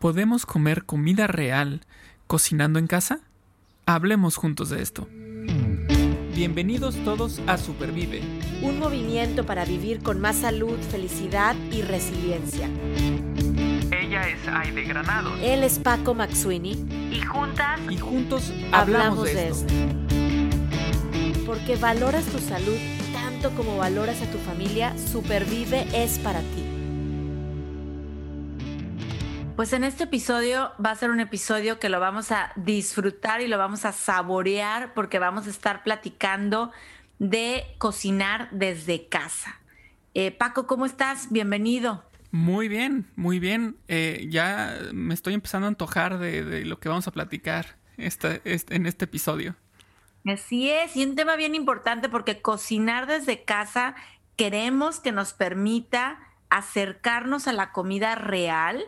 ¿Podemos comer comida real cocinando en casa? Hablemos juntos de esto. Bienvenidos todos a Supervive. Un movimiento para vivir con más salud, felicidad y resiliencia. Ella es Aide Granado. Él es Paco Maxuini. Y juntas. Y juntos hablamos, de, esto. Porque valoras tu salud tanto como valoras a tu familia, Supervive es para ti. Pues en este episodio va a ser un episodio que lo vamos a disfrutar y lo vamos a saborear porque vamos a estar platicando de cocinar desde casa. Eh, Paco, ¿cómo estás? Bienvenido. Muy bien, muy bien. Eh, ya me estoy empezando a antojar de, lo que vamos a platicar este, en este episodio. Así es, y un tema bien importante porque cocinar desde casa queremos que nos permita acercarnos a la comida real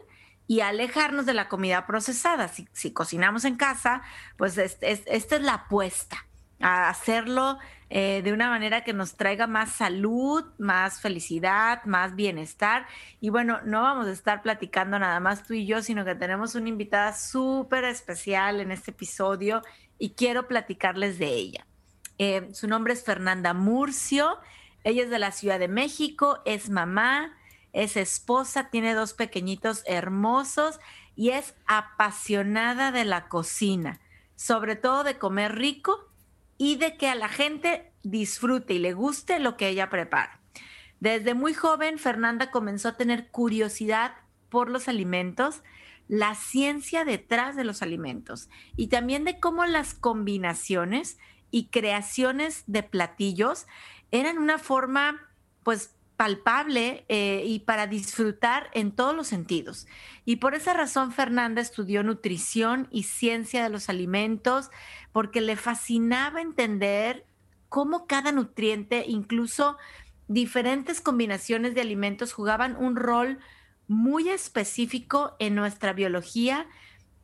y alejarnos de la comida procesada. Si, cocinamos en casa, pues esta es la apuesta, a hacerlo eh, de una manera que nos traiga más salud, más felicidad, más bienestar. Y bueno, no vamos a estar platicando nada más tú y yo, sino que tenemos una invitada súper especial en este episodio y quiero platicarles de ella. Eh, su nombre es Fernanda Murcio, ella es de la Ciudad de México, es mamá, es esposa, tiene dos pequeñitos hermosos y es apasionada de la cocina, sobre todo de comer rico y de que a la gente disfrute y le guste lo que ella prepara. Desde muy joven, Fernanda comenzó a tener curiosidad por los alimentos, la ciencia detrás de los alimentos y también de cómo las combinaciones y creaciones de platillos eran una forma, pues, palpable eh, y para disfrutar en todos los sentidos. Y por esa razón Fernanda estudió nutrición y ciencia de los alimentos porque le fascinaba entender cómo cada nutriente, incluso diferentes combinaciones de alimentos jugaban un rol muy específico en nuestra biología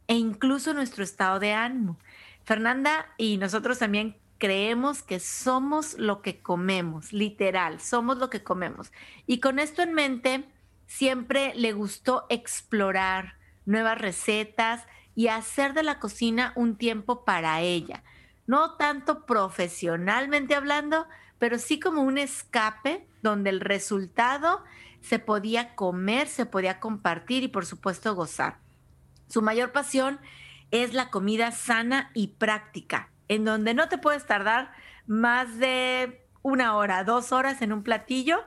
e incluso nuestro estado de ánimo. Fernanda y nosotros también creemos que somos lo que comemos, literal, somos lo que comemos. Y con esto en mente, siempre le gustó explorar nuevas recetas y hacer de la cocina un tiempo para ella. No tanto profesionalmente hablando, pero sí como un escape donde el resultado se podía comer, se podía compartir y por supuesto gozar. Su mayor pasión es la comida sana y práctica en donde no te puedes tardar más de una hora, dos horas en un platillo,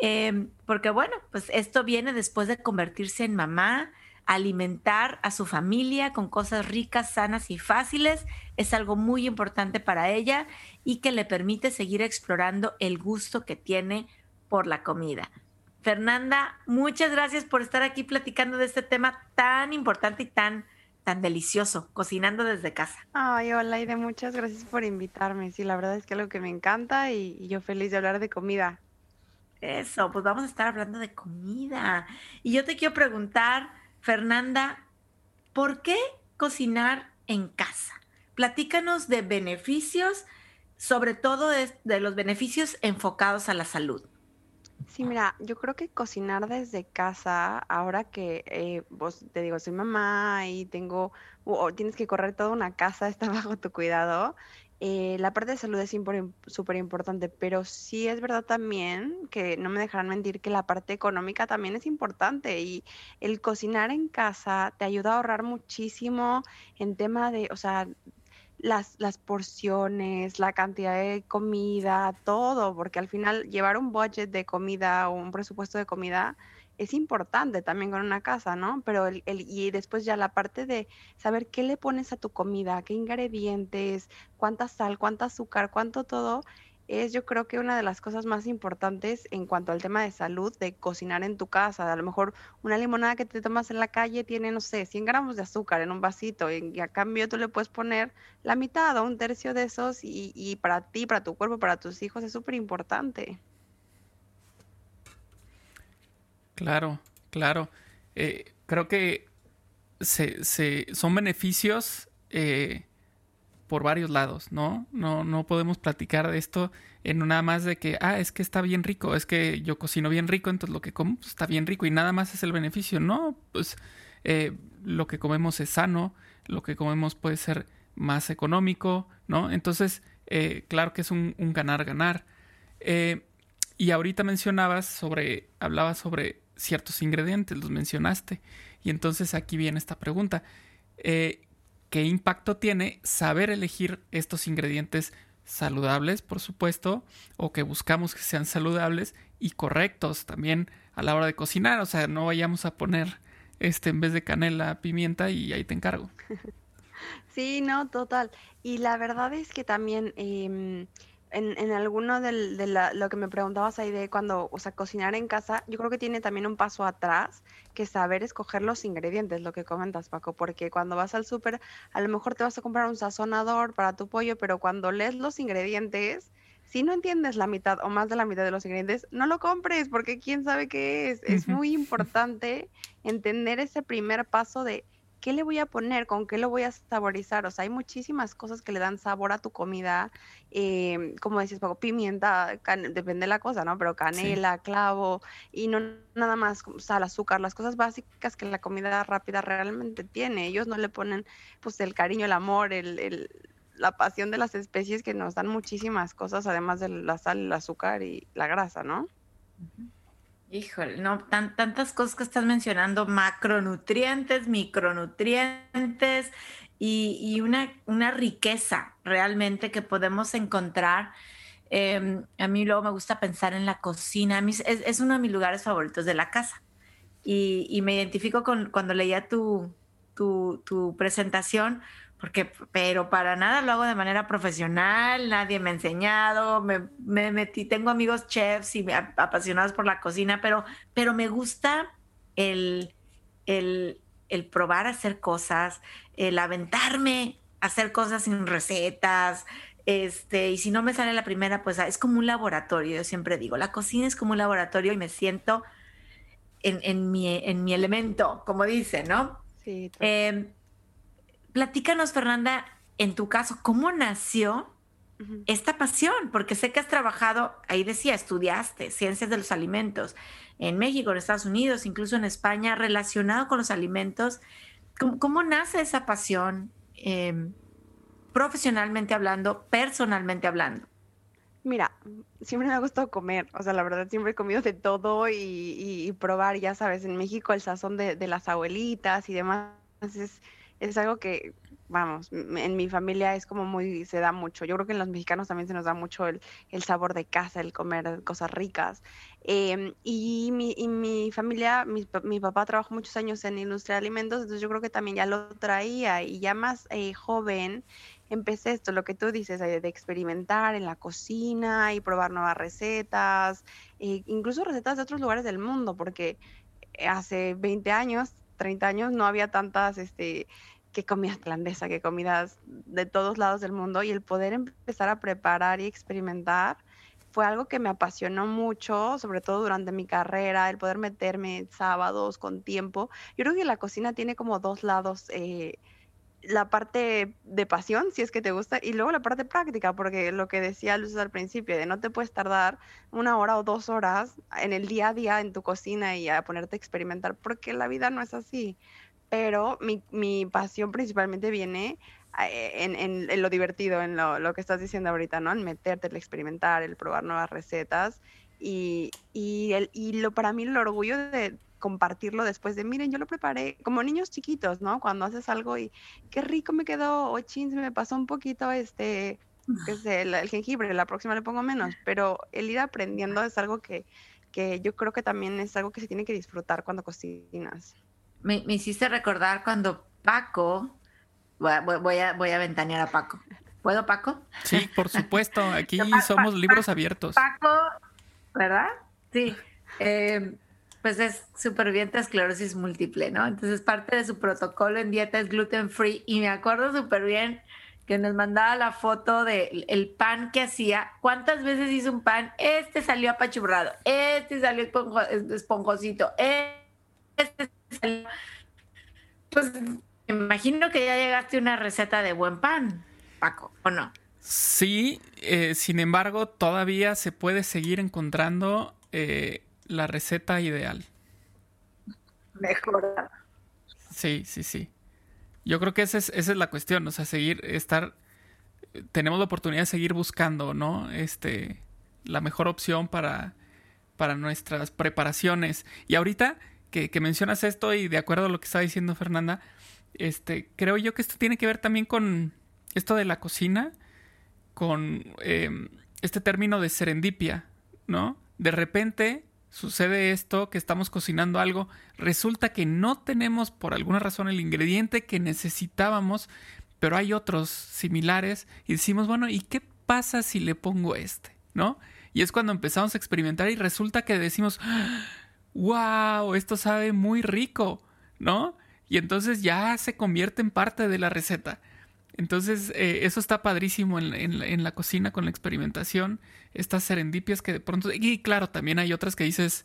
em, porque bueno, pues esto viene después de convertirse en mamá, alimentar a su familia con cosas ricas, sanas y fáciles, es algo muy importante para ella y que le permite seguir explorando el gusto que tiene por la comida. Fernanda, muchas gracias por estar aquí platicando de este tema tan importante y tan tan delicioso, cocinando desde casa. Ay, hola, Ide, muchas gracias por invitarme. Sí, la verdad es que algo que me encanta y, yo feliz de hablar de comida. Eso, pues vamos a estar hablando de comida. Y yo te quiero preguntar, Fernanda, ¿por qué cocinar en casa? Platícanos de beneficios, sobre todo de los beneficios enfocados a la salud. Sí, mira, yo creo que cocinar desde casa, ahora que eh, vos te digo, soy mamá y tengo, o tienes que correr toda una casa, está bajo tu cuidado, eh, la parte de salud es súper importante, pero sí es verdad también que no me dejarán mentir que la parte económica también es importante y el cocinar en casa te ayuda a ahorrar muchísimo en tema de, o sea, las, las porciones, la cantidad de comida, todo, porque al final llevar un budget de comida o un presupuesto de comida es importante también con una casa, ¿no? Pero el, el, y después ya la parte de saber qué le pones a tu comida, qué ingredientes, cuánta sal, cuánta azúcar, cuánto todo, es yo creo que una de las cosas más importantes en cuanto al tema de salud, de cocinar en tu casa. A lo mejor una limonada que te tomas en la calle tiene, no sé, 100 gramos de azúcar en un vasito y, a cambio tú le puedes poner la mitad o un tercio de esos y, y para ti, para tu cuerpo, para tus hijos es súper importante. Claro, claro. Eh, creo que se, se, son beneficios eh, por varios lados, ¿no? No, no podemos platicar de esto en nada más de que, ah, es que está bien rico, es que yo cocino bien rico, entonces lo que como pues, está bien rico y nada más es el beneficio, ¿no? Pues eh, lo que comemos es sano, lo que comemos puede ser más económico, ¿no? Entonces, eh, claro que es un ganar-ganar. Eh, y ahorita mencionabas sobre, hablabas sobre ciertos ingredientes, los mencionaste. Y entonces aquí viene esta pregunta. ¿Qué impacto tiene saber elegir estos ingredientes saludables, por supuesto, o que buscamos que sean saludables y correctos también a la hora de cocinar? O sea, no vayamos a poner este en vez de canela, pimienta y ahí te encargo. Sí, no, total. Y la verdad es que también em, en, en alguno del, de la, lo que me preguntabas ahí de cuando, o sea, cocinar en casa, yo creo que tiene también un paso atrás, que saber escoger los ingredientes, lo que comentas, Paco, porque cuando vas al súper, a lo mejor te vas a comprar un sazonador para tu pollo, pero cuando lees los ingredientes, si no entiendes la mitad o más de la mitad de los ingredientes, no lo compres, porque quién sabe qué es. Es muy importante entender ese primer paso de ¿qué le voy a poner? ¿Con qué lo voy a saborizar? O sea, hay muchísimas cosas que le dan sabor a tu comida, eh, como decís, pimienta, depende de la cosa, ¿no? Pero canela, clavo, y no nada más sal, azúcar, las cosas básicas que la comida rápida realmente tiene. Ellos no le ponen, pues, el cariño, el amor, el, la pasión de las especies que nos dan muchísimas cosas, además de la sal, el azúcar y la grasa, ¿no? Híjole, no, tan, tantas cosas que estás mencionando, macronutrientes, micronutrientes y, una, una, riqueza realmente que podemos encontrar. Em, a mí luego me gusta pensar en la cocina, mí es, uno de mis lugares favoritos de la casa. Y, me identifico con cuando leía tu, tu, tu presentación, porque, pero para nada lo hago de manera profesional, nadie me ha enseñado, me, metí, tengo amigos chefs y apasionados por la cocina, pero, pero me gusta el, el, el probar a hacer cosas, el aventarme a hacer cosas sin recetas, este, y si no me sale la primera, pues es como un laboratorio, yo siempre digo, la cocina es como un laboratorio y me siento en, en, mi, en mi elemento, como dice, ¿no? Sí. Eh, platícanos, Fernanda, en tu caso, ¿cómo nació esta pasión? Porque sé que has trabajado, ahí decía, estudiaste ciencias de los alimentos en México, en Estados Unidos, incluso en España, relacionado con los alimentos. ¿Cómo, nace esa pasión, em, profesionalmente hablando, personalmente hablando? Mira, siempre me ha gustado comer, o sea, la verdad siempre he comido de todo y, probar, ya sabes, en México el sazón de, de las abuelitas y demás es es algo que, vamos, en mi familia es como muy, se da mucho. Yo creo que en los mexicanos también se nos da mucho el, sabor de casa, el comer cosas ricas. Em, y, mi, y mi familia, mi, mi, papá trabajó muchos años en industria de alimentos, entonces yo creo que también ya lo traía y ya más eh, joven empecé esto, lo que tú dices, eh, de experimentar en la cocina y probar nuevas recetas, e incluso recetas de otros lugares del mundo, porque hace 20 años 30 años no había tantas, este, que comidas tailandesa, que comidas de todos lados del mundo y el poder empezar a preparar y experimentar fue algo que me apasionó mucho, sobre todo durante mi carrera, el poder meterme sábados con tiempo. Yo creo que la cocina tiene como dos lados. Eh, la parte de pasión, si es que te gusta, y luego la parte práctica, porque lo que decía Luz al principio, de no te puedes tardar una hora o dos horas en el día a día en tu cocina y a ponerte a experimentar, porque la vida no es así. Pero mi, mi pasión principalmente viene eh, en, en, lo divertido, en lo, lo, que estás diciendo ahorita, ¿no? En meterte, el experimentar, el probar nuevas recetas. Y, y, el, y lo, para mí el orgullo de, compartirlo después de, miren, yo lo preparé como niños chiquitos, ¿no? Cuando haces algo y qué rico me quedó, o chins, me pasó un poquito este, que sé, el, jengibre, la próxima le pongo menos, pero el ir aprendiendo es algo que, que yo creo que también es algo que se tiene que disfrutar cuando cocinas. Me, me hiciste recordar cuando Paco, voy a, voy a, ventanear a Paco. ¿Puedo, Paco? Sí, por supuesto. Aquí somos libros abiertos. Paco, ¿verdad? Sí. Eh, pues es superviviente a esclerosis múltiple, ¿no? Entonces parte de su protocolo en dieta es gluten free y me acuerdo súper bien que nos mandaba la foto del el pan que hacía. ¿Cuántas veces hizo un pan? Este salió apachurrado, este salió esponjosito, este. Pues me imagino que ya llegaste a una receta de buen pan, Paco, ¿o no? Sí, eh, sin embargo, todavía se puede seguir encontrando... Eh, la receta ideal. Mejor. Sí, sí, sí. Yo creo que esa es, esa es la cuestión, o sea, seguir, estar, tenemos la oportunidad de seguir buscando, ¿no? Este, la mejor opción para, para nuestras preparaciones. Y ahorita que, mencionas esto y de acuerdo a lo que está diciendo Fernanda, este, creo yo que esto tiene que ver también con esto de la cocina, con em, este término de serendipia, ¿no? De repente sucede esto, que estamos cocinando algo, resulta que no tenemos por alguna razón el ingrediente que necesitábamos, pero hay otros similares y decimos, bueno, ¿y qué pasa si le pongo este? ¿No? Y es cuando empezamos a experimentar y resulta que decimos, wow, esto sabe muy rico, ¿no? Y entonces ya se convierte en parte de la receta. Entonces, eh, eso está padrísimo en, la cocina con la experimentación, estas serendipias que de pronto... Y claro, también hay otras que dices,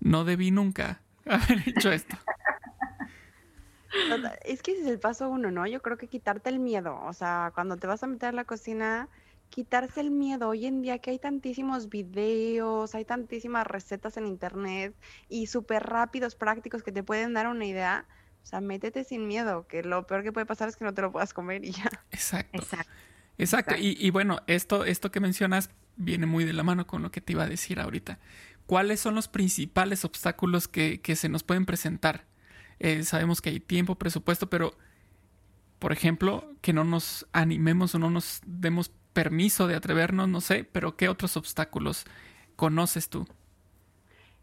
no debí nunca haber hecho esto. Es que ese es el paso uno, ¿no? Yo creo que quitarte el miedo, o sea, cuando te vas a meter a la cocina, quitarse el miedo. Hoy en día que hay tantísimos videos, hay tantísimas recetas en internet y súper rápidos, prácticos que te pueden dar una idea o sea, métete sin miedo, que lo peor que puede pasar es que no te lo puedas comer y ya. Exacto. Exacto. Y, bueno, esto, esto que mencionas viene muy de la mano con lo que te iba a decir ahorita. ¿Cuáles son los principales obstáculos que, se nos pueden presentar? Eh, sabemos que hay tiempo, presupuesto, pero, por ejemplo, que no nos animemos o no nos demos permiso de atrevernos, no sé, pero ¿qué otros obstáculos conoces tú?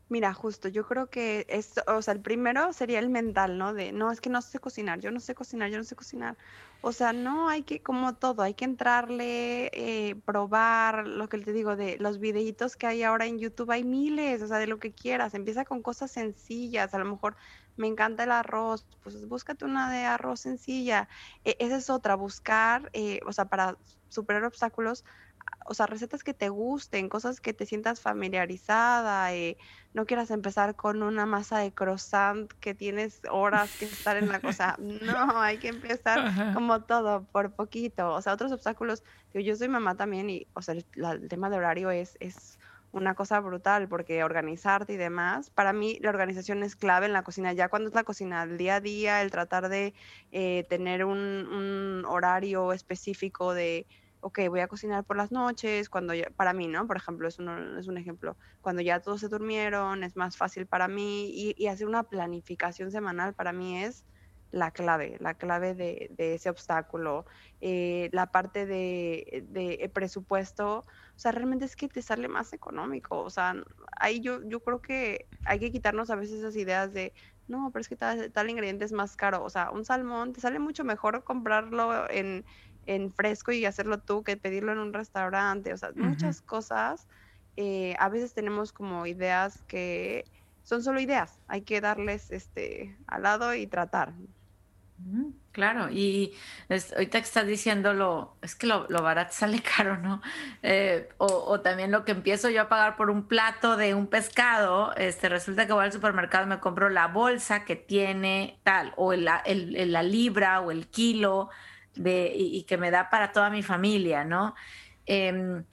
Mira, justo, yo creo que es, o sea, el primero sería el mental, ¿no? De, no, es que no sé cocinar, yo no sé cocinar, yo no sé cocinar. O sea, no hay que, como todo, hay que entrarle, eh, probar, lo que te digo, de los videitos que hay ahora en YouTube, hay miles, o sea, de lo que quieras. Empieza con cosas sencillas, a lo mejor me encanta el arroz, pues búscate una de arroz sencilla. E, esa es otra, buscar, eh, o sea, para superar obstáculos, o sea, recetas que te gusten, cosas que te sientas familiarizada, eh, no quieras empezar con una masa de croissant que tienes horas que estar en la cosa, no, hay que empezar como todo, por poquito, o sea, otros obstáculos, yo soy mamá también y, o sea, el, tema de horario es, es una cosa brutal porque organizarte y demás, para mí la organización es clave en la cocina, ya cuando es la cocina, el día a día, el tratar de eh, tener un, un horario específico de ok, voy a cocinar por las noches, cuando ya, para mí, ¿no? Por ejemplo, es un, es un ejemplo, cuando ya todos se durmieron, es más fácil para mí y, hacer una planificación semanal para mí es la clave, la clave de, ese obstáculo. Eh, la parte de, de, presupuesto, o sea, realmente es que te sale más económico. O sea, ahí yo, yo creo que hay que quitarnos a veces esas ideas de, no, pero es que tal, tal ingrediente es más caro. O sea, un salmón te sale mucho mejor comprarlo en, en fresco y hacerlo tú que pedirlo en un restaurante, o sea, muchas cosas. Eh, a veces tenemos como ideas que son solo ideas, hay que darles este al lado y tratar. Claro, y ahorita que estás diciéndolo, es que lo, barato sale caro, ¿no? Eh, o, también lo que empiezo yo a pagar por un plato de un pescado, este, resulta que voy al supermercado y me compro la bolsa que tiene tal, o la libra o el kilo, y, que me da para toda mi familia, ¿no? Em,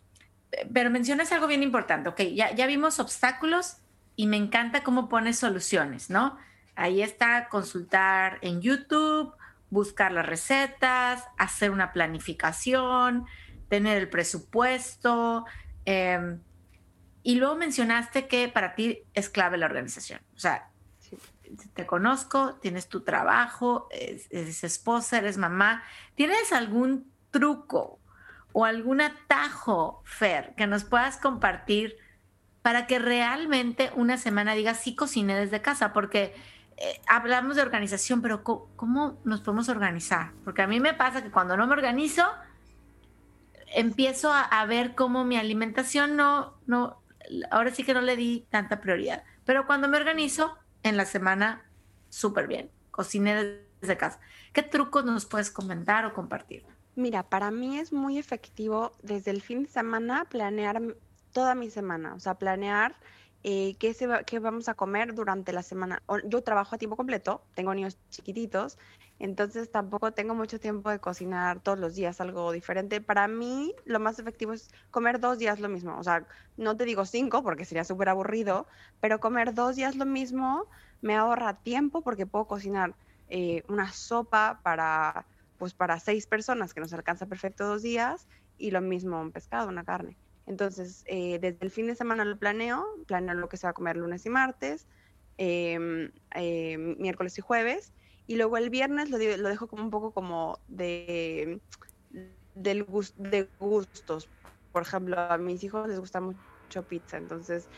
pero mencionas algo bien importante, ok, ya, ya vimos obstáculos y me encanta cómo pones soluciones, ¿no? Ahí está consultar en YouTube, buscar las recetas, hacer una planificación, tener el presupuesto. Em, y luego mencionaste que para ti es clave la organización. O sea, te conozco, tienes tu trabajo, eres, esposa, eres mamá. ¿Tienes algún truco o algún atajo, Fer, que nos puedas compartir para que realmente una semana digas, sí cociné desde casa? Porque eh, hablamos de organización, pero ¿cómo, nos podemos organizar? Porque a mí me pasa que cuando no me organizo, empiezo a, a, ver cómo mi alimentación no, no, ahora sí que no le di tanta prioridad. Pero cuando me organizo, en la semana súper bien. Cociné desde casa. ¿Qué trucos nos puedes comentar o compartir? Mira, para mí es muy efectivo desde el fin de semana planear toda mi semana, o sea, planear eh, qué, se qué vamos a comer durante la semana. Yo trabajo a tiempo completo, tengo niños chiquititos, entonces tampoco tengo mucho tiempo de cocinar todos los días algo diferente. Para mí lo más efectivo es comer dos días lo mismo, o sea, no te digo cinco porque sería súper aburrido, pero comer dos días lo mismo me ahorra tiempo porque puedo cocinar eh, una sopa para, pues para seis personas que nos alcanza perfecto dos días y lo mismo un pescado, una carne. Entonces, eh, desde el fin de semana lo planeo, planeo lo que se va a comer lunes y martes, em, em, miércoles y jueves, y luego el viernes lo, lo dejo como un poco como de, del de gustos. Por ejemplo, a mis hijos les gusta mucho pizza, entonces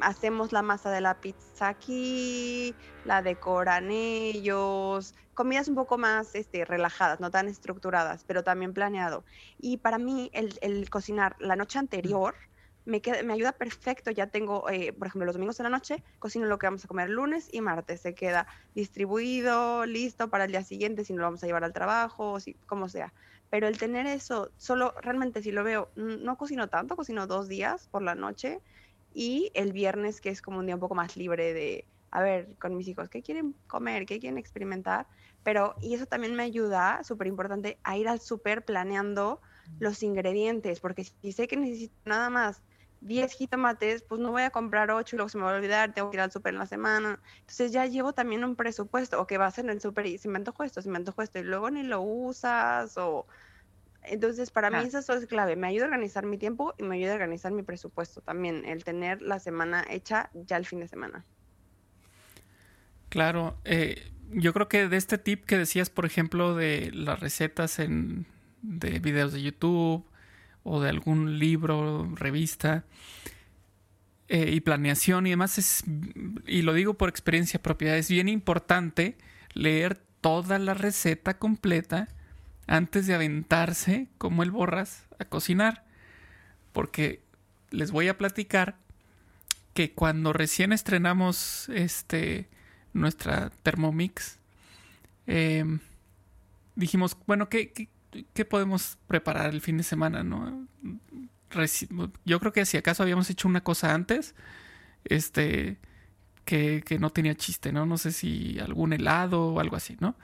hacemos la masa de la pizza aquí, la decoran ellos, comidas un poco más este, relajadas, no tan estructuradas, pero también planeado. Y para mí el, cocinar la noche anterior me, me ayuda perfecto, ya tengo, eh, por ejemplo, los domingos en la noche, cocino lo que vamos a comer lunes y martes, se queda distribuido, listo para el día siguiente, si no lo vamos a llevar al trabajo, si, como sea. Pero el tener eso, solo realmente si lo veo, no cocino tanto, cocino dos días por la noche, y el viernes, que es como un día un poco más libre de, a ver, con mis hijos, ¿qué quieren comer? ¿Qué quieren experimentar? Pero, y eso también me ayuda, súper importante, a ir al súper planeando los ingredientes, porque si sé que necesito nada más 10 jitomates, pues no voy a comprar 8 y luego se me va a olvidar, tengo que ir al súper en la semana. Entonces ya llevo también un presupuesto, o que vas en el súper y si me antojo esto, si me antojo esto, y luego ni lo usas, o entonces, para mí eso es clave. Me ayuda a organizar mi tiempo y me ayuda a organizar mi presupuesto también, el tener la semana hecha ya el fin de semana. Claro, eh, yo creo que de este tip que decías, por ejemplo, de las recetas en, de videos de YouTube o de algún libro, revista eh, y planeación y demás, es, y lo digo por experiencia propia, es bien importante leer toda la receta completa antes de aventarse como el borras a cocinar. Porque les voy a platicar que cuando recién estrenamos este nuestra Thermomix, em, dijimos, bueno, ¿qué, ¿qué, podemos preparar el fin de semana? ¿no? yo creo que si acaso habíamos hecho una cosa antes, este, que, que no tenía chiste, ¿no? No sé si algún helado o algo así, ¿no?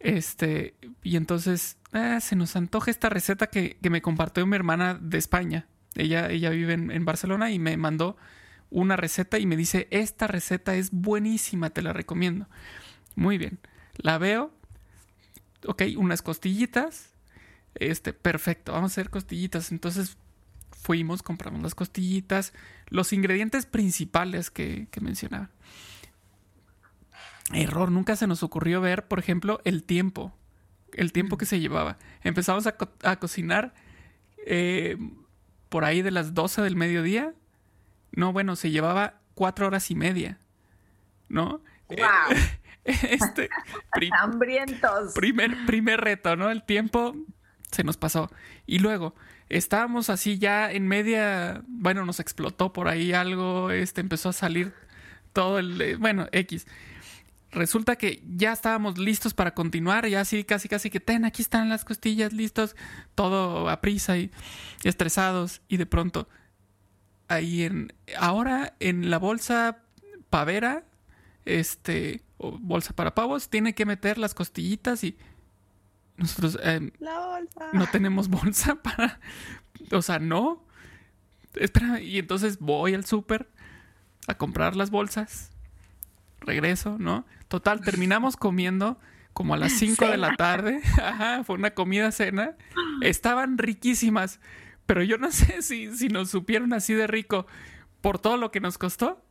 Este, y entonces ah, se nos antoja esta receta que, me compartió mi hermana de España. Ella, ella vive en, Barcelona y me mandó una receta y me dice, esta receta es buenísima, te la recomiendo. Muy bien, la veo. Ok, unas costillitas. Este, perfecto, vamos a hacer costillitas. Entonces fuimos, compramos las costillitas, los ingredientes principales que, que mencionaba. Error, nunca se nos ocurrió ver, por ejemplo, el tiempo. El tiempo que se llevaba. Empezamos a, cocinar eh, por ahí de las 12 del mediodía. No, bueno, se llevaba cuatro horas y media. ¿No? ¡Wow! este. Hambrientos. Primer, primer reto, ¿no? El tiempo se nos pasó. Y luego, estábamos así ya en media. Bueno, nos explotó por ahí algo. Este empezó a salir todo el. Eh, bueno, X resulta que ya estábamos listos para continuar, ya así casi casi que ten, aquí están las costillas listos, todo a prisa y, estresados y de pronto ahí en ahora en la bolsa pavera este o bolsa para pavos tiene que meter las costillitas y nosotros em, no tenemos bolsa para o sea, no. Espera, y entonces voy al súper a comprar las bolsas regreso, ¿no? Total, terminamos comiendo como a las 5 de la tarde. Ajá, fue una comida cena. Estaban riquísimas, pero yo no sé si, si nos supieron así de rico por todo lo que nos costó,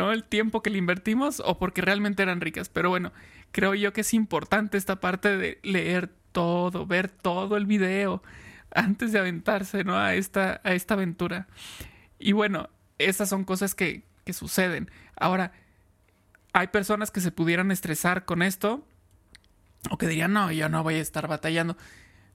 ¿no? El tiempo que le invertimos o porque realmente eran ricas. Pero bueno, creo yo que es importante esta parte de leer todo, ver todo el video antes de aventarse, ¿no? A esta, a esta aventura. Y bueno, esas son cosas que, que suceden. Ahora, hay personas que se pudieran estresar con esto o que dirían, no, yo no voy a estar batallando.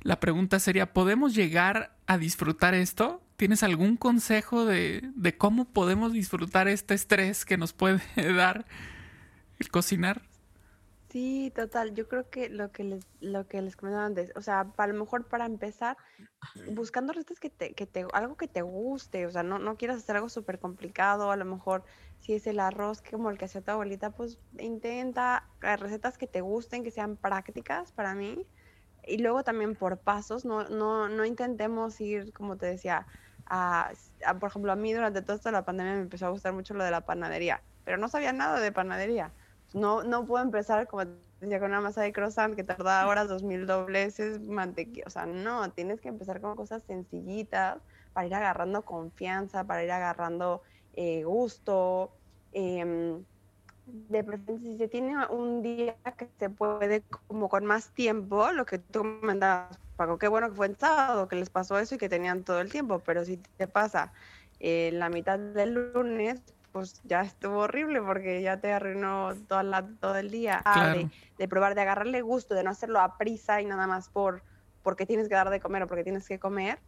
La pregunta sería, ¿podemos llegar a disfrutar esto? ¿Tienes algún consejo de, de cómo podemos disfrutar este estrés que nos puede dar el cocinar? Sí, total. Yo creo que lo que les, lo que les comentaba antes, o sea, a lo mejor para empezar, buscando recetas que te, que te, algo que te guste, o sea, no, no quieras hacer algo súper complicado, a lo mejor si es el arroz como el que hacía tu abuelita, pues intenta recetas que te gusten, que sean prácticas para mí. Y luego también por pasos, no, no, no intentemos ir, como te decía, a, por ejemplo, a mí durante toda la pandemia me empezó a gustar mucho lo de la panadería, pero no sabía nada de panadería no, no puedo empezar, como decía con una masa de croissant que tardaba horas, dos mil dobleces, mantequilla. O sea, no, tienes que empezar con cosas sencillitas para ir agarrando confianza, para ir agarrando eh, gusto. Em, de preferencia, si se tiene un día que se puede como con más tiempo, lo que tú comentabas, Paco, qué bueno que fue en sábado, que les pasó eso y que tenían todo el tiempo, pero si te pasa eh, la mitad del lunes, pues ya estuvo horrible porque ya te arruinó toda la, todo el día. Ah, de, de, probar, de agarrarle gusto, de no hacerlo a prisa y nada más por porque tienes que dar de comer o porque tienes que comer.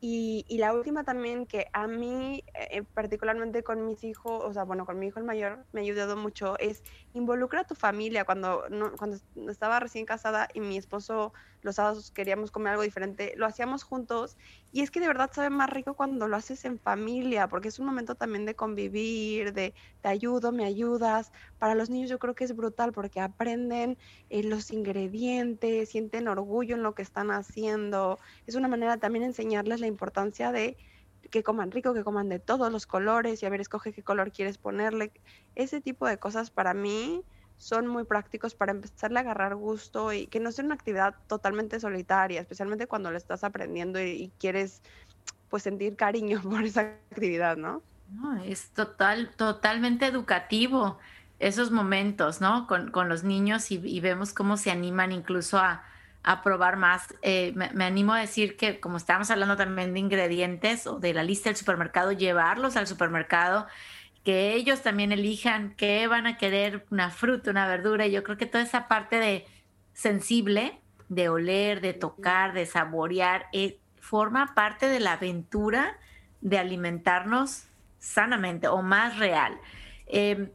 Y, y, la última también que a mí, eh, particularmente con mis hijos, o sea, bueno, con mi hijo el mayor, me ha ayudado mucho, es involucra a tu familia. Cuando, no, cuando estaba recién casada y mi esposo los sábados queríamos comer algo diferente, lo hacíamos juntos y es que de verdad sabe más rico cuando lo haces en familia, porque es un momento también de convivir, de te ayudo, me ayudas. Para los niños yo creo que es brutal porque aprenden eh, los ingredientes, sienten orgullo en lo que están haciendo. Es una manera también enseñarles la importancia de que coman rico, que coman de todos los colores y a ver, escoge qué color quieres ponerle. Ese tipo de cosas para mí son muy prácticos para empezarle a agarrar gusto y que no sea una actividad totalmente solitaria, especialmente cuando le estás aprendiendo y, quieres pues sentir cariño por esa actividad, ¿no? No, es total, totalmente educativo esos momentos, ¿no? Con, con los niños y, vemos cómo se animan incluso a, a probar más. Eh, me, me, animo a decir que como estábamos hablando también de ingredientes o de la lista del supermercado, llevarlos al supermercado que ellos también elijan qué van a querer, una fruta, una verdura. Yo creo que toda esa parte de sensible, de oler, de tocar, de saborear, eh, forma parte de la aventura de alimentarnos sanamente o más real. Em,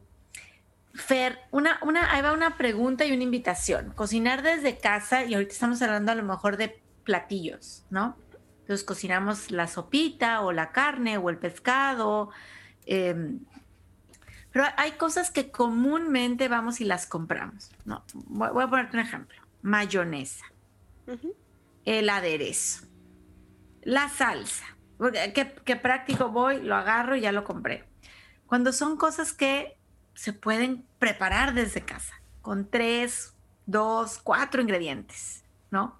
Fer, una, una, ahí va una pregunta y una invitación. Cocinar desde casa, y ahorita estamos hablando a lo mejor de platillos, ¿no? Entonces cocinamos la sopita o la carne o el pescado, eh, pero hay cosas que comúnmente vamos y las compramos. No, voy a ponerte un ejemplo. Mayonesa, el aderezo, la salsa. ¿Qué, práctico voy, lo agarro y ya lo compré. Cuando son cosas que se pueden preparar desde casa, con tres, dos, cuatro ingredientes, ¿no?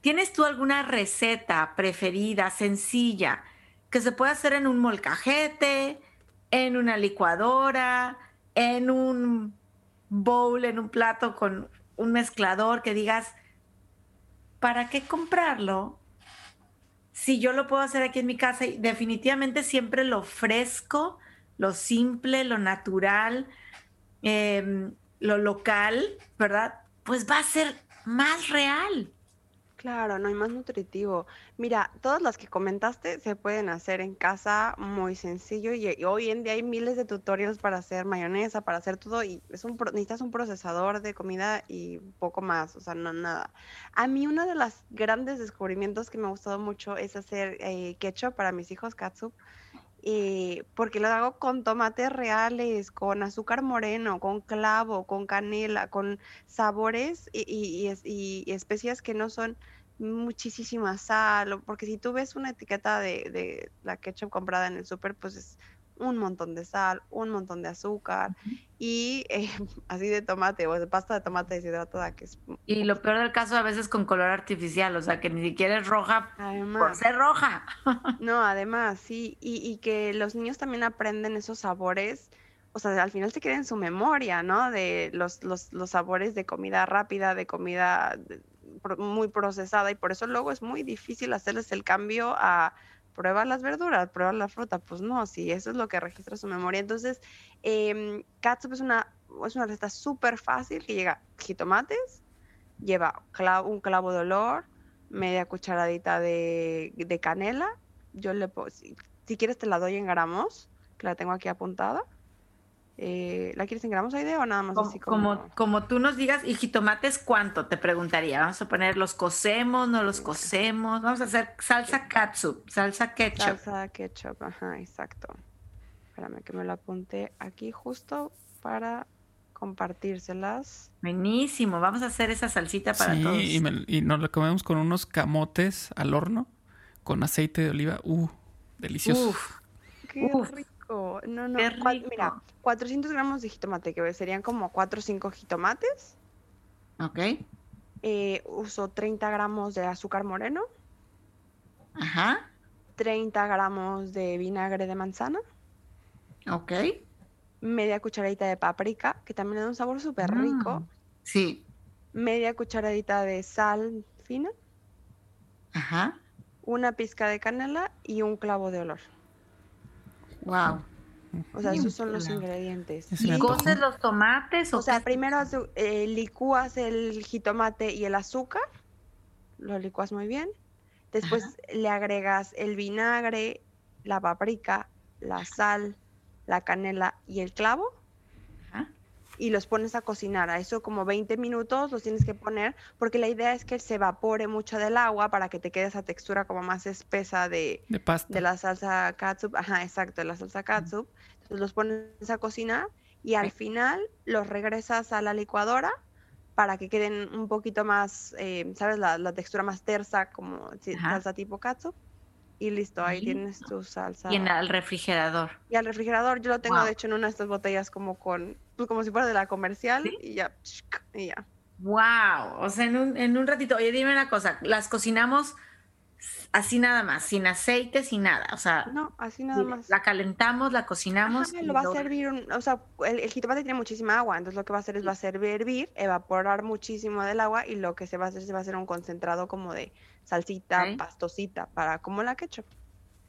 ¿Tienes tú alguna receta preferida, sencilla, que se pueda hacer en un molcajete, en una licuadora, en un bowl, en un plato con un mezclador que digas, ¿para qué comprarlo? Si yo lo puedo hacer aquí en mi casa y definitivamente siempre lo fresco, lo simple, lo natural, em, lo local, ¿verdad? Pues va a ser más real. Claro, no hay más nutritivo. Mira, todas las que comentaste se pueden hacer en casa muy sencillo y, hoy en día hay miles de tutoriales para hacer mayonesa, para hacer todo y es un, necesitas un procesador de comida y poco más, o sea, no nada. A mí uno de los grandes descubrimientos que me ha gustado mucho es hacer eh, ketchup para mis hijos, katsup. Eh, porque lo hago con tomates reales, con azúcar moreno, con clavo, con canela, con sabores y, especias que no son muchísima sal, porque si tú ves una etiqueta de, de la ketchup comprada en el súper, pues es un montón de sal, un montón de azúcar y eh, así de tomate o de pasta de tomate deshidratada que es... Y lo peor del caso a veces con color artificial, o sea que ni siquiera es roja por ser roja. no, además, sí, y, y, que los niños también aprenden esos sabores, o sea, al final se queda en su memoria, ¿no? De los, los, los sabores de comida rápida, de comida muy procesada y por eso luego es muy difícil hacerles el cambio a prueba las verduras, prueba la fruta, pues no, si eso es lo que registra su memoria. Entonces, eh, es una, es una receta súper fácil que llega jitomates, lleva un clavo de olor, media cucharadita de, de canela, yo le puedo, si, si, quieres te la doy en gramos, que la tengo aquí apuntada, eh, ¿La quieres en gramos idea o nada más como, así como... como... tú nos digas, ¿y jitomates cuánto? Te preguntaría. Vamos a poner, ¿los cocemos, no los cocemos? Vamos a hacer salsa katsup, salsa ketchup. Salsa ketchup, ajá, exacto. Espérame que me lo apunte aquí justo para compartírselas. Buenísimo, vamos a hacer esa salsita para todos. Y, y nos lo comemos con unos camotes al horno, con aceite de oliva. Uh, delicioso. Uf, qué rico. No, no, mira, 400 gramos de jitomate, que serían como 4 o 5 jitomates. Ok. Eh, uso 30 gramos de azúcar moreno, Ajá. 30 gramos de vinagre de manzana, Ok. media cucharadita de paprika, que también le da un sabor súper rico, Mm, Sí. media cucharadita de sal fina, Ajá. una pizca de canela y un clavo de olor. Wow. O sea, esos son los ingredientes. ¿Y coces los tomates o, O sea, qué? primero eh, licúas el jitomate y el azúcar, lo licuas muy bien. Después le agregas el vinagre, la paprika, la sal, la canela y el clavo. Y los pones a cocinar. A eso como 20 minutos los tienes que poner porque la idea es que se evapore mucho del agua para que te quede esa textura como más espesa de, De pasta. de la salsa katsup, ajá, exacto, de la salsa katsup. Entonces los pones a cocinar y al final los regresas a la licuadora para que queden un poquito más, eh, ¿sabes? La, la textura más tersa, como Ajá. salsa tipo katsup. Y listo, ahí tienes tu salsa. Y en el refrigerador. Y al refrigerador, yo lo tengo Wow. de hecho en una de estas botellas como con, pues como si fuera de la comercial ¿Sí? y ya, y ya. Wow. O sea, en un, en un ratito. Oye, dime una cosa. Las cocinamos así nada más, sin aceite, sin nada. O sea, No, así nada más. la calentamos, la cocinamos. Ajá, lo va a servir, un- o sea, el, el jitomate tiene muchísima agua, entonces lo que va a hacer es va a hacer hervir, evaporar muchísimo del agua y lo que se va a hacer se va a hacer un concentrado como de salsita, pastosita, para como la ketchup.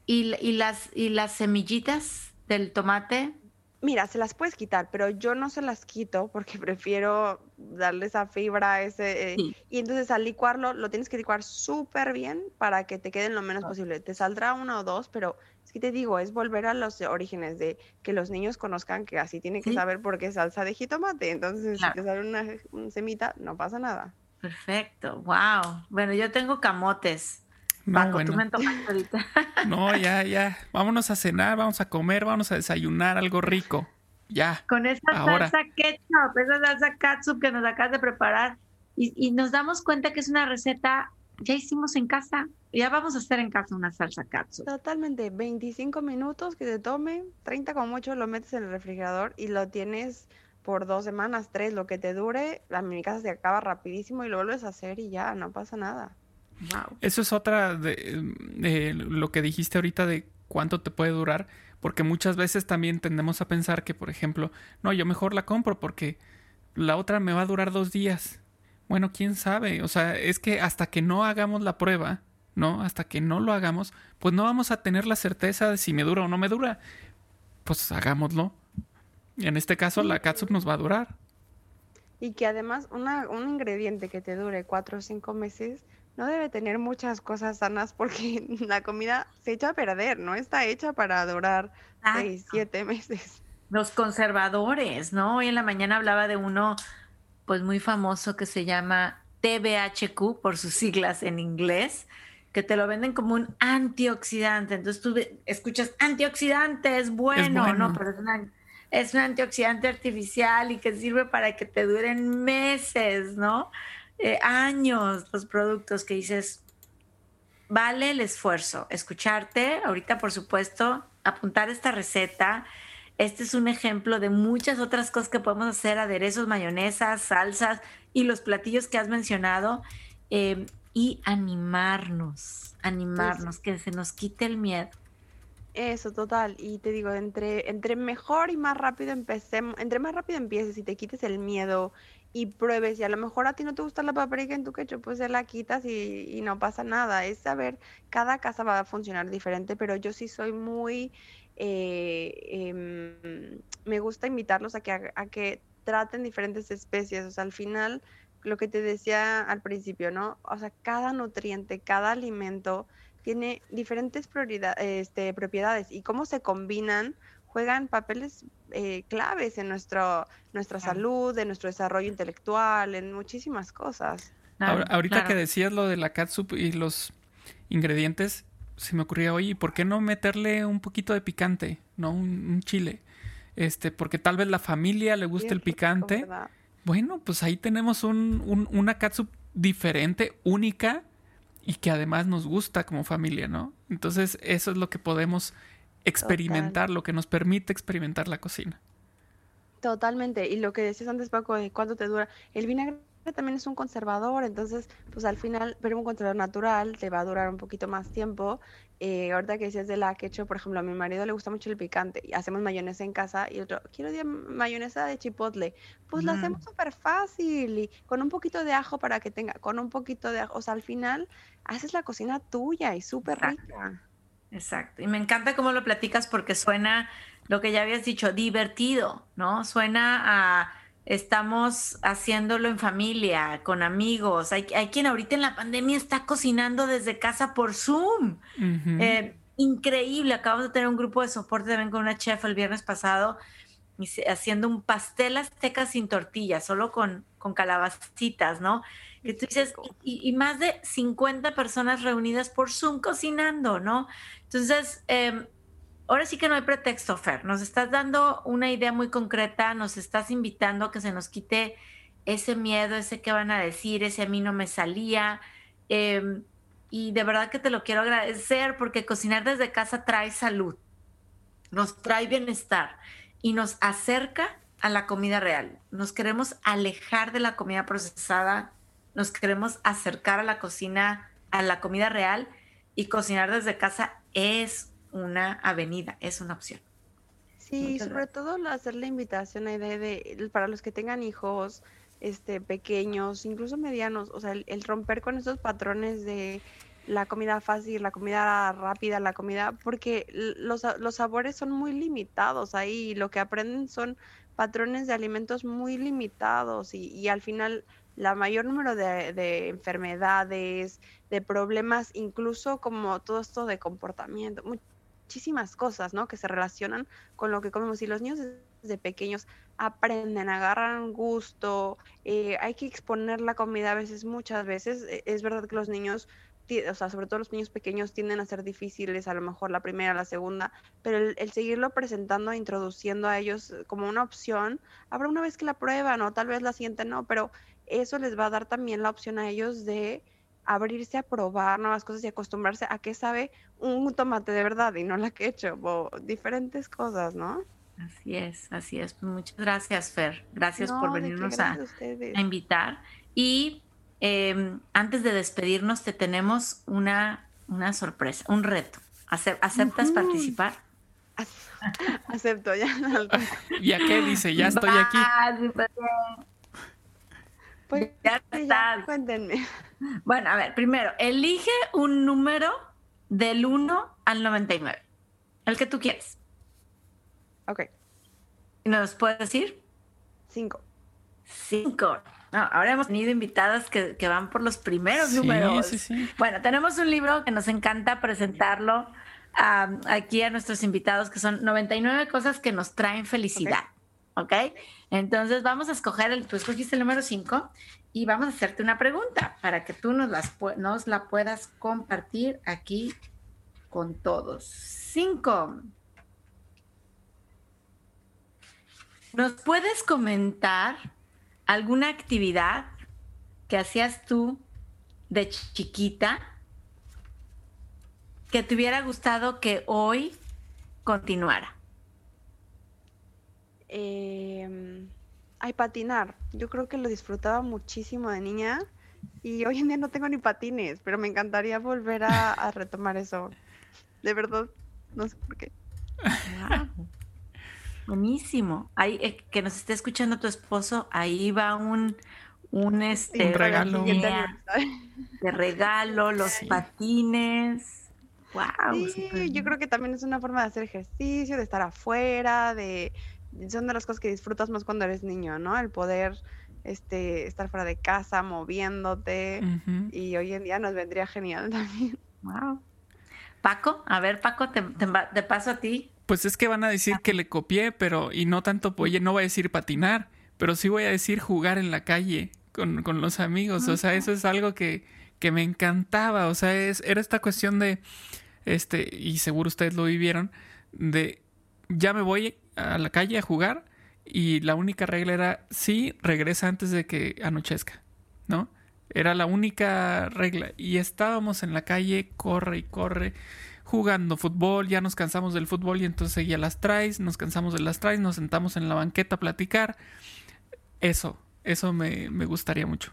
¿Y, y las, y las semillitas del tomate. Mira, se las puedes quitar, pero yo no se las quito porque prefiero darle esa fibra, ese, eh, Sí. y entonces al licuarlo lo tienes que licuar súper bien para que te queden lo menos posible. Te saldrá una o dos, pero es que te digo, es volver a los orígenes de que los niños conozcan que así tienen que Sí. saber por qué salsa de jitomate. Entonces, Claro. si te sale una, una semita, no pasa nada. Perfecto. Wow. Bueno, yo tengo camotes. No, Paco, bueno. tú me ahorita. No, ya, ya. Vámonos a cenar, vamos a comer, vamos a desayunar algo rico. Ya. Con esa Ahora. salsa ketchup, esa salsa katsup que nos acabas de preparar. Y, y nos damos cuenta que es una receta, ya hicimos en casa. Ya vamos a hacer en casa una salsa katsup. Totalmente, 25 minutos que te tome, 30 como mucho lo metes en el refrigerador y lo tienes por dos semanas, tres, lo que te dure. A mi casa se acaba rapidísimo y lo vuelves a hacer y ya, no pasa nada. Wow. Eso es otra de, de lo que dijiste ahorita de cuánto te puede durar, porque muchas veces también tendemos a pensar que, por ejemplo, no, yo mejor la compro porque la otra me va a durar dos días. Bueno, quién sabe, o sea, es que hasta que no hagamos la prueba, ¿no? Hasta que no lo hagamos, pues no vamos a tener la certeza de si me dura o no me dura. Pues hagámoslo. En este caso, la catsup nos va a durar. Y que además una, un ingrediente que te dure cuatro o cinco meses no debe tener muchas cosas sanas porque la comida se echa a perder, no está hecha para durar seis, siete meses. Los conservadores, ¿no? Hoy en la mañana hablaba de uno, pues muy famoso que se llama TBHQ por sus siglas en inglés, que te lo venden como un antioxidante. Entonces tú escuchas antioxidante, es bueno, bueno. ¿no? Pero es, una- es un antioxidante artificial y que sirve para que te duren meses, ¿no? Eh, años los productos que dices, vale el esfuerzo, escucharte, ahorita por supuesto, apuntar esta receta. Este es un ejemplo de muchas otras cosas que podemos hacer, aderezos, mayonesas, salsas y los platillos que has mencionado. eh, y animarnos, animarnos, que se nos quite el miedo. Eso, total. Y te digo, entre, entre mejor y más rápido empecemos, entre más rápido empieces y te quites el miedo y pruebes, y a lo mejor a ti no te gusta la paprika en tu ketchup, pues se la quitas y, y no pasa nada. Es saber, cada casa va a funcionar diferente, pero yo sí soy muy, eh, em, me gusta invitarlos a que, a que traten diferentes especies. O sea, al final, lo que te decía al principio, ¿no? O sea, cada nutriente, cada alimento tiene diferentes este, propiedades y cómo se combinan juegan papeles eh, claves en nuestro, nuestra Claro. salud, en nuestro desarrollo intelectual, en muchísimas cosas. Ahora- ahorita claro. que decías lo de la catsup y los ingredientes, se me ocurría, oye, ¿y ¿por qué no meterle un poquito de picante? ¿No? Un, un chile. Este, porque tal vez la familia le guste Bien el picante. Bueno, pues ahí tenemos un, un- una catsup diferente, única y que además nos gusta como familia, ¿no? Entonces, eso es lo que podemos experimentar, lo que nos permite experimentar la cocina. Totalmente. Y lo que decías antes, Paco, de cuánto te dura. El vinagre también es un conservador, entonces, pues al final, pero un conservador natural te va a durar un poquito más tiempo. Eh, ahorita que decías de la ketchup, por ejemplo, a mi marido le gusta mucho el picante y hacemos mayonesa en casa y otro, quiero mayonesa de chipotle. Pues la hacemos súper fácil y con un poquito de ajo para que tenga, con un poquito de ajo, o sea, al final haces la cocina tuya y súper rica. Exacto. Y me encanta cómo lo platicas porque suena lo que ya habías dicho, divertido, ¿no? Suena a estamos haciéndolo en familia, con amigos. Hay, hay quien ahorita en la pandemia está cocinando desde casa por Zoom. Eh, increíble. Acabamos de tener un grupo de soporte también con una chef el viernes pasado haciendo un pastel azteca sin tortillas, solo con, con calabacitas, ¿no? Y tú dices, y, más de 50 personas reunidas por Zoom cocinando, ¿no? Entonces, eh, ahora sí que no hay pretexto, Fer. Nos estás dando una idea muy concreta, nos estás invitando a que se nos quite ese miedo, ese que van a decir, ese a mí no me salía. Em, y de verdad que te lo quiero agradecer porque cocinar desde casa trae salud, nos trae bienestar y nos acerca a la comida real. Nos queremos alejar de la comida procesada, nos queremos acercar a la cocina, a la comida real y cocinar desde casa es una avenida, es una opción. Sí, sobre todo hacer la invitación, a idea de, para los que tengan hijos este, pequeños, incluso medianos, o sea, el, romper con esos patrones de la comida fácil, la comida rápida, la comida, porque los, los sabores son muy limitados ahí, lo que aprenden son patrones de alimentos muy limitados y, y al final la mayor número de, de, enfermedades, de problemas, incluso como todo esto de comportamiento, muchísimas cosas, ¿no? Que se relacionan con lo que comemos. Y los niños desde pequeños aprenden, agarran gusto, eh, hay que exponer la comida a veces, muchas veces. E, es verdad que los niños, o sea, sobre todo los niños pequeños tienden a ser difíciles, a lo mejor la primera, la segunda, pero el, seguirlo presentando, introduciendo a ellos como una opción, habrá una vez que la prueban o tal vez la siguiente no, pero eso les va a dar también la opción a ellos de abrirse a probar nuevas cosas y acostumbrarse a qué sabe un tomate de verdad y no la que he hecho, o diferentes cosas, ¿no? Así es, así es. Pues muchas gracias, Fer. Gracias por venirnos a, invitar. Y em, antes de despedirnos, te tenemos una, una sorpresa, un reto. ¿Aceptas participar? Acepto, ya. ¿Ya qué dice? Ya estoy aquí. Pues ya estás. Cuéntenme. Bueno, a ver, primero, elige un número del 1 al 99. El que tú quieres. Ok. ¿Nos puedes decir? 5. 5. ahora hemos tenido invitadas que, van por los primeros números. Sí, sí. Bueno, tenemos un libro que nos encanta presentarlo aquí a nuestros invitados, que son 99 cosas que nos traen felicidad. ¿Ok? Entonces vamos a escoger, el, tú escogiste el número 5 y vamos a hacerte una pregunta para que tú nos, las, nos la puedas compartir aquí con todos. 5. ¿Nos puedes comentar alguna actividad que hacías tú de chiquita que te hubiera gustado que hoy continuara? Eh, ay, patinar. Yo creo que lo disfrutaba muchísimo de niña y hoy en día no tengo ni patines, pero me encantaría volver a, retomar eso. De verdad, no sé por qué. Buenísimo. Ahí, eh, que nos esté escuchando tu esposo, ahí va un, un, este, regalo. De regalo, los patines. Wow. Sí, yo creo que también es una forma de hacer ejercicio, de estar afuera, de son de las cosas que disfrutas más cuando eres niño, ¿no? El poder este, estar fuera de casa, moviéndote. Y hoy en día nos vendría genial también. Wow. Paco, a ver, Paco, te, paso a ti. Pues es que van a decir que le copié, pero, y no tanto, oye, no voy a decir patinar, pero sí voy a decir jugar en la calle con, con los amigos. O sea, eso es algo que, que me encantaba. O sea, es, era esta cuestión de, este, y seguro ustedes lo vivieron, de ya me voy a la calle a jugar y la única regla era sí, regresa antes de que anochezca, ¿no? Era la única regla y estábamos en la calle, corre y corre, jugando fútbol, ya nos cansamos del fútbol y entonces seguía las traes, nos cansamos de las traes, nos sentamos en la banqueta a platicar. Eso, Eso me, me gustaría mucho.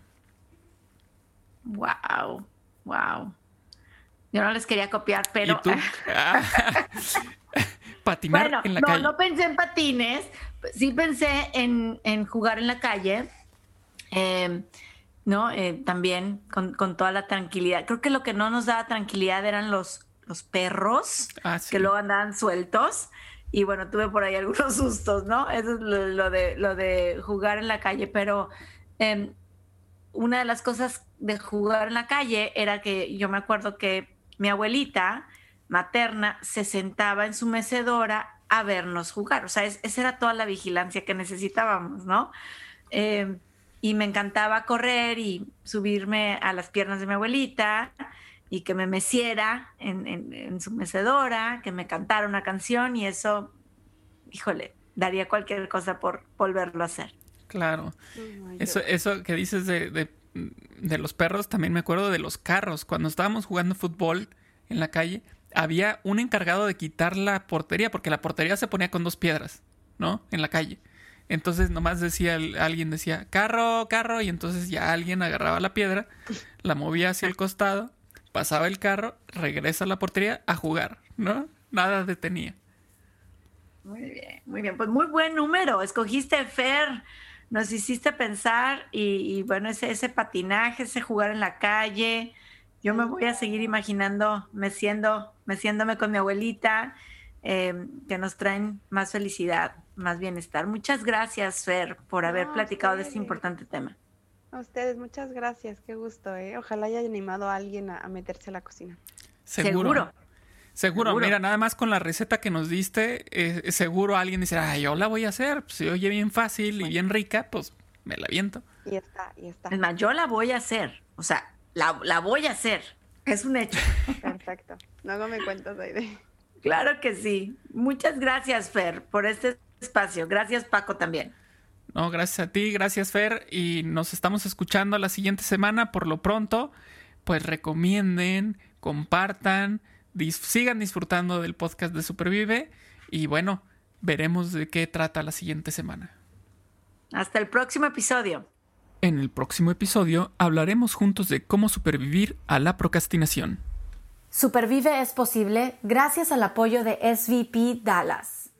Wow, wow. Yo no les quería copiar, pero. ¿Y tú? Patinar bueno, en la no, calle. no pensé en patines, sí pensé en, en jugar en la calle. eh, ¿No? Eh, también con, con toda la tranquilidad. Creo que lo que no nos daba tranquilidad eran los, los perros Ah, sí. que luego andaban sueltos. Y bueno, tuve por ahí algunos sustos, ¿no? Eso es lo, lo de, lo de jugar en la calle. Pero em, una de las cosas de jugar en la calle era que yo me acuerdo que mi abuelita materna se sentaba en su mecedora a vernos jugar. O sea, es- esa era toda la vigilancia que necesitábamos, ¿no? Eh, y me encantaba correr y subirme a las piernas de mi abuelita y que me meciera en, en- en su mecedora, que me cantara una canción y eso, híjole, daría cualquier cosa por volverlo a hacer. Claro. Oh Eso, eso que dices de, de, de los perros, también me acuerdo de los carros. Cuando estábamos jugando fútbol en la calle, había un encargado de quitar la portería, porque la portería se ponía con dos piedras, ¿no? En la calle. Entonces nomás decía, alguien decía, carro, carro, y entonces ya alguien agarraba la piedra, la movía hacia el costado, pasaba el carro, regresa a la portería a jugar, ¿no? Nada detenía. Muy bien, muy bien. Pues muy buen número. Escogiste Fer, nos hiciste pensar y, y bueno, ese, ese patinaje, ese jugar en la calle. Yo me voy a seguir imaginando meciendo, meciéndome con mi abuelita, eh, que nos traen más felicidad, más bienestar. Muchas gracias, Fer, por haber No, platicado de este importante tema. A ustedes, muchas gracias, qué gusto, ¿eh? Ojalá haya animado a alguien a, a meterse a la cocina. Seguro. Seguro. Seguro, Seguro. mira, nada más con la receta que nos diste, eh, seguro alguien dice, ah, yo la voy a hacer, pues, se oye bien fácil y bien rica, pues me la viento. Y está, y está. Es más, yo la voy a hacer. O sea, la, la voy a hacer. Es un hecho. Perfecto. Luego me cuentas, Aide. Claro que sí. Muchas gracias, Fer, por este espacio. Gracias, Paco, también. No, gracias a ti, gracias Fer, y nos estamos escuchando la siguiente semana. Por lo pronto, pues recomienden, compartan, dis- sigan disfrutando del podcast de Supervive y bueno, veremos de qué trata la siguiente semana. Hasta el próximo episodio. En el próximo episodio hablaremos juntos de cómo supervivir a la procrastinación. Supervive es posible gracias al apoyo de SVP Dallas.